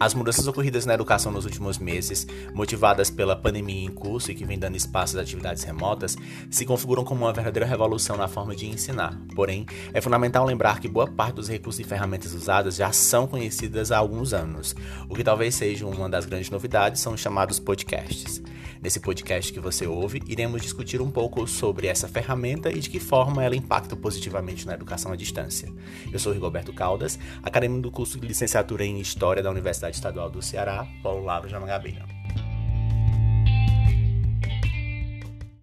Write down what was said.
As mudanças ocorridas na educação nos últimos meses, motivadas pela pandemia em curso e que vem dando espaço às atividades remotas, se configuram como uma verdadeira revolução na forma de ensinar. Porém, é fundamental lembrar que boa parte dos recursos e ferramentas usadas já são conhecidas há alguns anos. O que talvez seja uma das grandes novidades são os chamados podcasts. Nesse podcast que você ouve, iremos discutir um pouco sobre essa ferramenta e de que forma ela impacta positivamente na educação à distância. Eu sou Rigoberto Caldas, acadêmico do curso de licenciatura em História da Universidade Estadual do Ceará, Paulo Lavra de Mangabeira.